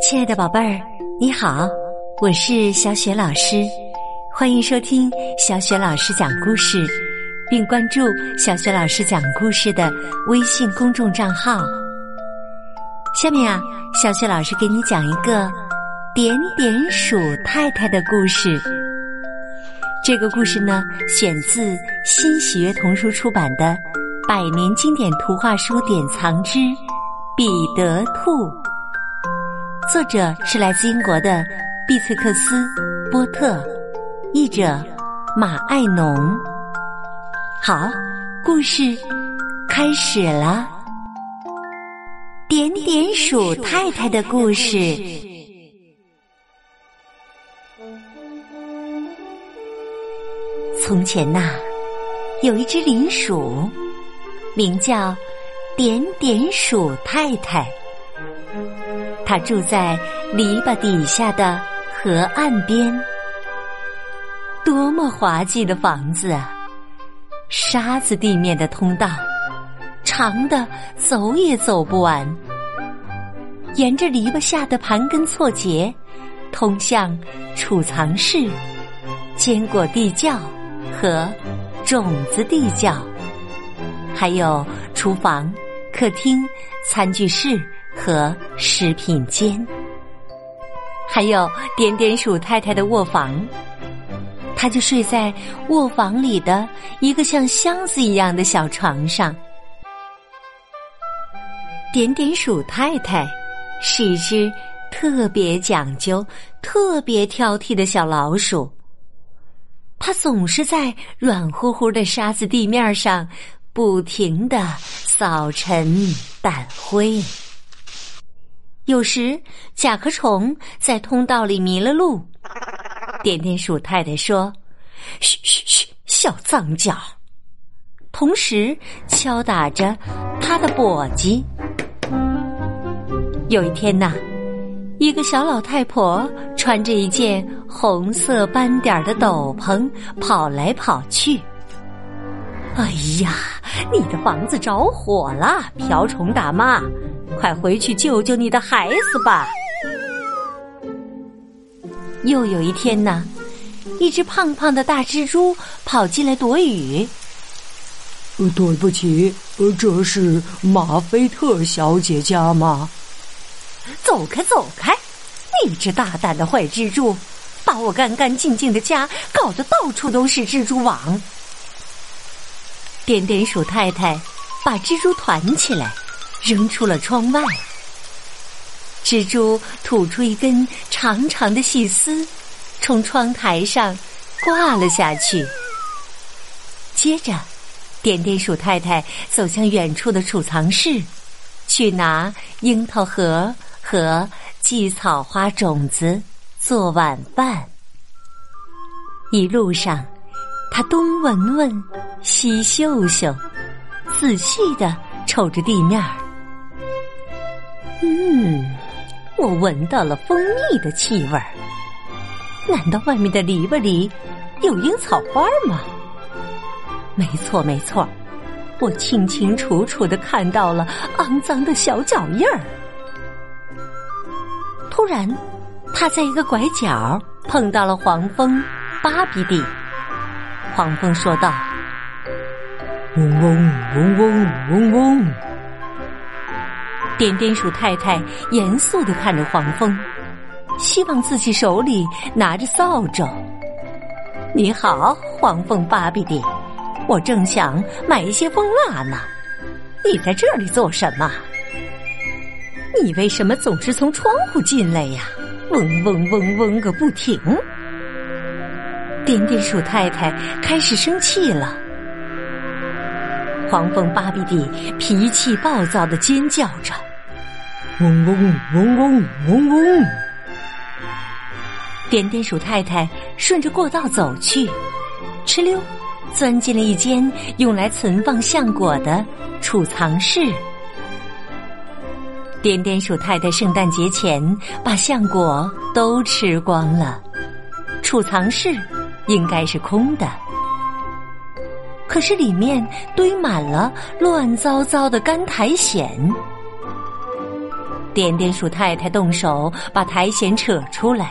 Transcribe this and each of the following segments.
亲爱的宝贝儿，你好，我是小雪老师，欢迎收听小雪老师讲故事，并关注小雪老师讲故事的微信公众账号。下面啊，小雪老师给你讲一个点点鼠太太的故事。这个故事呢，选自新喜悦童书出版的《百年经典图画书典藏之彼得兔》。作者是来自英国的毕翠克斯·波特，译者马爱农。好，故事开始了。点点鼠太太的故事。从前呐，有一只林鼠，名叫点点鼠太太。他住在篱笆底下的河岸边，多么滑稽的房子啊！沙子地面的通道，长的走也走不完。沿着篱笆下的盘根错节，通向储藏室、坚果地窖和种子地窖，还有厨房、客厅、餐具室。和食品间，还有点点鼠太太的卧房，他就睡在卧房里的一个像箱子一样的小床上。点点鼠太太是一只特别讲究、特别挑剔的小老鼠，它总是在软乎乎的沙子地面上不停的扫尘掸灰。有时甲壳虫在通道里迷了路，点点鼠太太说：“嘘嘘嘘，小脏脚。”同时敲打着他的簸箕。有一天呐，一个小老太婆穿着一件红色斑点的斗篷跑来跑去。哎呀，你的房子着火了，瓢虫大妈！快回去救救你的孩子吧！又有一天呢，一只胖胖的大蜘蛛跑进来躲雨。对不起，这是马菲特小姐家吗？走开，走开！你这大胆的坏蜘蛛，把我干干净净的家搞得到处都是蜘蛛网。点点鼠太太把蜘蛛团起来。扔出了窗外，蜘蛛吐出一根长长的细丝，从窗台上挂了下去。接着，点点鼠太太走向远处的储藏室，去拿樱桃核和荠草花种子做晚饭。一路上，他东闻闻，西嗅嗅，仔细的瞅着地面儿。嗯，我闻到了蜂蜜的气味儿。难道外面的篱笆里有樱草花吗？没错，没错，我清清楚楚的看到了肮脏的小脚印儿。突然，他在一个拐角碰到了黄蜂巴比蒂。黄蜂说道：“嗡嗡嗡嗡嗡嗡。”点点鼠太太严肃的看着黄蜂，希望自己手里拿着扫帚。你好，黄蜂巴比蒂，我正想买一些蜂蜡呢。你在这里做什么？你为什么总是从窗户进来呀？嗡嗡嗡嗡个不停。点点鼠太太开始生气了。黄蜂巴比蒂脾气暴躁的尖叫着。嗡嗡嗡嗡嗡嗡！点点鼠太太顺着过道走去，哧溜，钻进了一间用来存放橡果的储藏室。点点鼠太太圣诞节前把橡果都吃光了，储藏室应该是空的，可是里面堆满了乱糟糟的干苔藓。点点鼠太太动手把苔藓扯出来，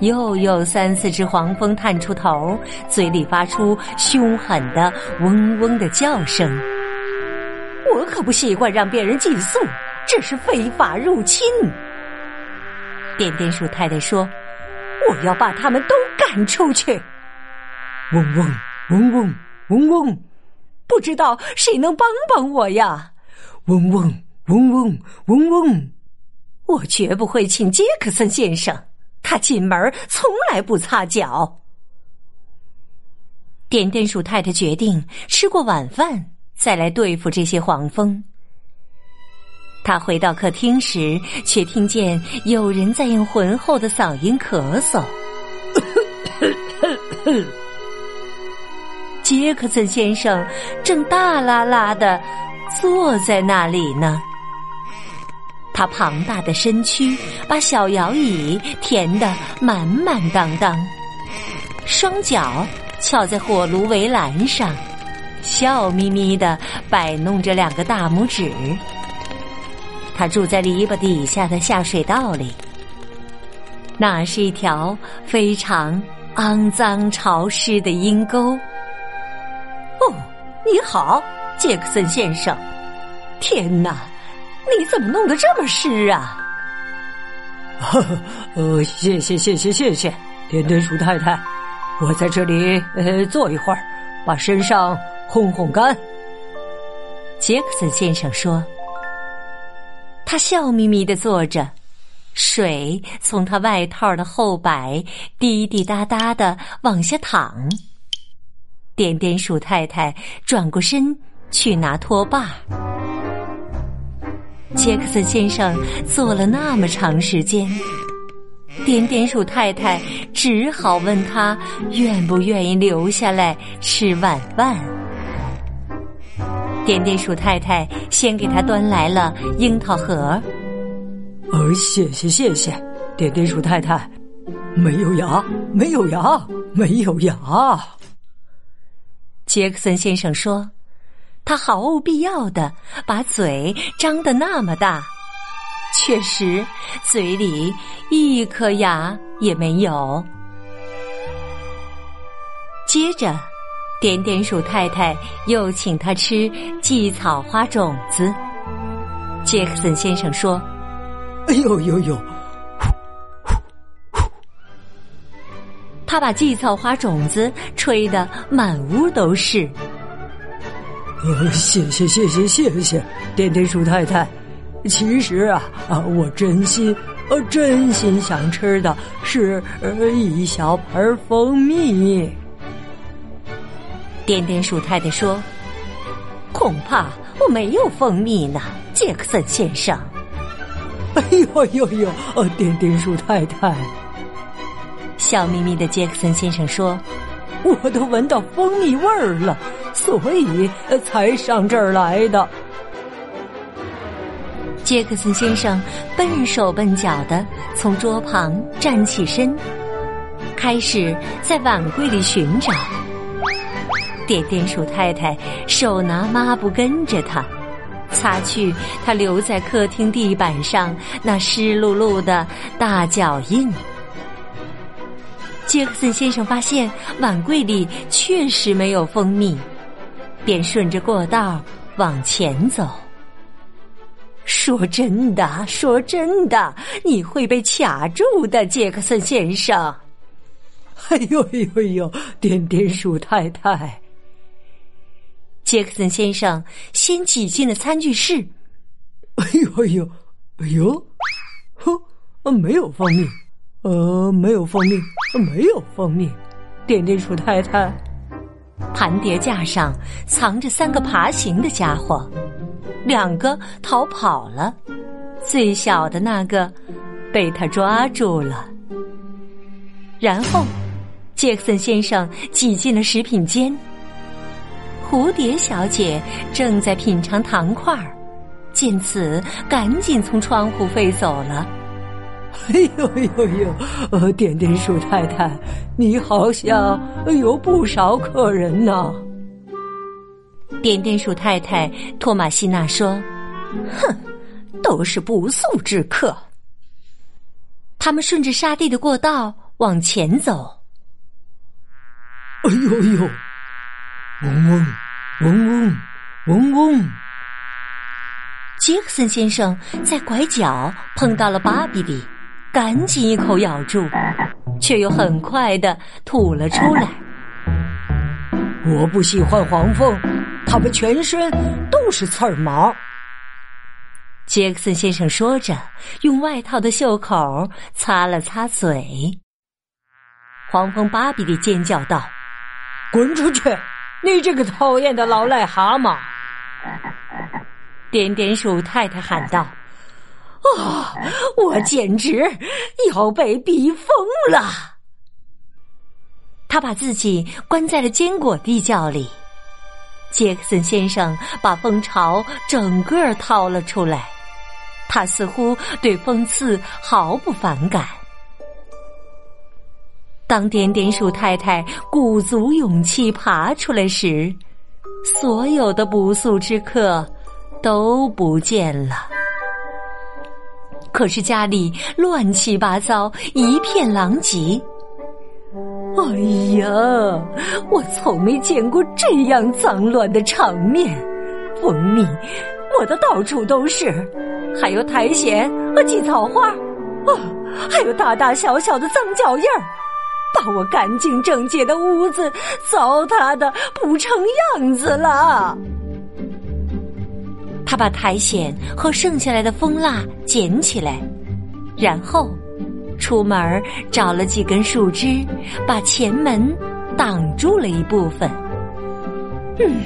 又有三四只黄蜂探出头，嘴里发出凶狠的嗡嗡的叫声。我可不喜欢让别人寄宿，这是非法入侵。点点鼠太太说：“我要把他们都赶出去。”嗡嗡嗡嗡嗡嗡，不知道谁能帮帮我呀？嗡嗡嗡嗡嗡嗡，我绝不会请杰克森先生，他进门从来不擦脚。点点鼠太太决定吃过晚饭再来对付这些黄蜂。他回到客厅时，却听见有人在用浑厚的嗓音咳嗽。杰克森先生正大拉拉的坐在那里呢。他庞大的身躯把小摇椅填得满满当当，双脚翘在火炉围栏上，笑眯眯的摆弄着两个大拇指。他住在篱笆底下的下水道里，那是一条非常肮脏潮湿的阴沟。哦，你好，杰克森先生！天哪，你怎么弄得这么湿啊？呵 呵呃，谢谢谢谢谢谢，点点鼠太太，我在这里呃坐一会儿，把身上烘烘干。杰克森先生说。他笑眯眯的坐着，水从他外套的后摆滴滴答答的往下淌。点点鼠太太转过身去拿拖把。杰克森先生坐了那么长时间，点点鼠太太只好问他愿不愿意留下来吃晚饭。点点鼠太太先给他端来了樱桃核。呃，谢谢谢谢，点点鼠太太，没有牙，没有牙，没有牙。杰克森先生说：“他毫无必要的把嘴张得那么大，确实嘴里一颗牙也没有。”接着。点点鼠太太又请他吃荠草花种子。杰克森先生说：“哎呦呦呦！”他把荠草花种子吹得满屋都是。呃，谢谢谢谢谢谢，点点鼠太太。其实啊啊，我真心呃真心想吃的是一小盆蜂蜜。点点鼠太太说：“恐怕我没有蜂蜜呢，杰克森先生。”哎呦呦呦！呃，点点鼠太太，笑眯眯的杰克森先生说：“我都闻到蜂蜜味儿了，所以才上这儿来的。”杰克森先生笨手笨脚的从桌旁站起身，开始在碗柜里寻找。点点鼠太太手拿抹布跟着他，擦去他留在客厅地板上那湿漉漉的大脚印。杰克森先生发现碗柜里确实没有蜂蜜，便顺着过道往前走。说真的，说真的，你会被卡住的，杰克森先生。哎呦哎呦哎呦，点点鼠太太。杰克森先生先挤进了餐具室。哎呦哎呦哎呦，哼，没有蜂蜜，呃，没有蜂蜜，没有蜂蜜。点点鼠太太，盘碟架上藏着三个爬行的家伙，两个逃跑了，最小的那个被他抓住了。然后，杰克森先生挤进了食品间。蝴蝶小姐正在品尝糖块儿，见此赶紧从窗户飞走了。哎呦呦呦！呃，点点鼠太太，你好像有不少客人呢。点点鼠太太托马西娜说：“哼，都是不速之客。他们顺着沙地的过道往前走。哎呦呦！嗡嗡嗡嗡嗡嗡！杰克森先生在拐角碰到了巴比里，赶紧一口咬住，却又很快的吐了出来。我不喜欢黄蜂，它们全身都是刺儿毛。杰克森先生说着，用外套的袖口擦了擦嘴。黄蜂芭比的尖叫道。滚出去！你这个讨厌的老癞蛤蟆！点点鼠太太喊道：“啊，我简直要被逼疯了！”他把自己关在了坚果地窖里。杰克森先生把蜂巢整个掏了出来，他似乎对蜂刺毫不反感。当点点鼠太太鼓足勇气爬出来时，所有的不速之客都不见了。可是家里乱七八糟，一片狼藉。哎呀，我从没见过这样脏乱的场面，蜂蜜抹得到处都是，还有苔藓和荠草花，啊，还有大大小小的脏脚印儿。把我干净整洁的屋子糟蹋的不成样子了。他把苔藓和剩下来的蜂蜡捡起来，然后出门找了几根树枝，把前门挡住了一部分。嗯，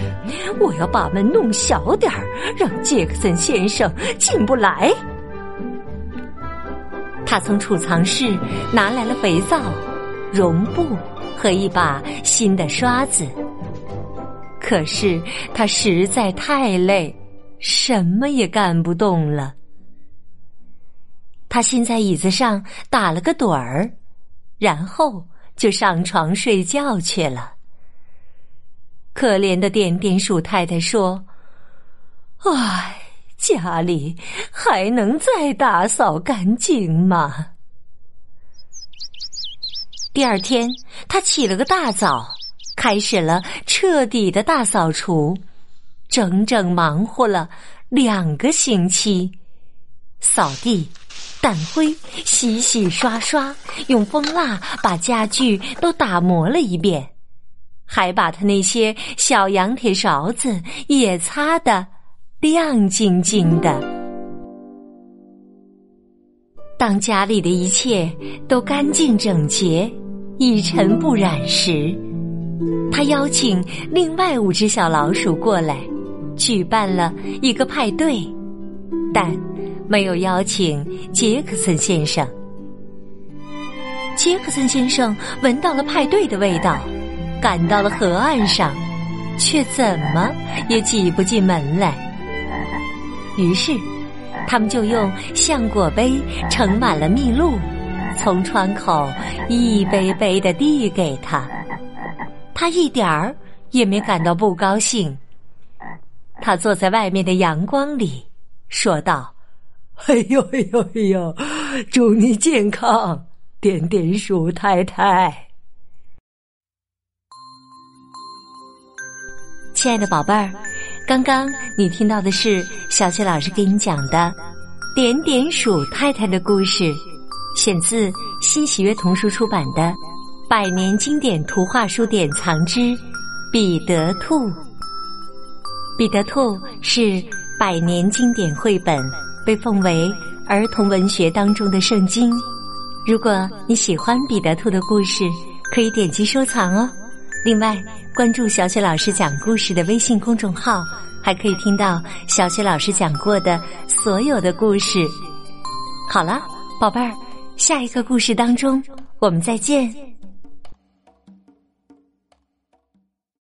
我要把门弄小点儿，让杰克森先生进不来。他从储藏室拿来了肥皂。绒布和一把新的刷子，可是他实在太累，什么也干不动了。他先在椅子上打了个盹儿，然后就上床睡觉去了。可怜的点点鼠太太说：“唉，家里还能再打扫干净吗？”第二天，他起了个大早，开始了彻底的大扫除，整整忙活了两个星期，扫地、掸灰、洗洗刷刷，用蜂蜡把家具都打磨了一遍，还把他那些小羊铁勺子也擦得亮晶晶的。当家里的一切都干净整洁。一尘不染时，他邀请另外五只小老鼠过来，举办了一个派对，但没有邀请杰克森先生。杰克森先生闻到了派对的味道，赶到了河岸上，却怎么也挤不进门来。于是，他们就用橡果杯盛满了蜜露。从窗口一杯杯的递给他，他一点儿也没感到不高兴。他坐在外面的阳光里，说道：“哎呦哎呦哎呦，祝你健康，点点鼠太太。”亲爱的宝贝儿，刚刚你听到的是小雪老师给你讲的点点鼠太太的故事。选自新喜悦童书出版的《百年经典图画书典藏之彼得兔》。彼得兔是百年经典绘本，被奉为儿童文学当中的圣经。如果你喜欢彼得兔的故事，可以点击收藏哦。另外，关注小雪老师讲故事的微信公众号，还可以听到小雪老师讲过的所有的故事。好了，宝贝儿。下一个故事当中，我们再见。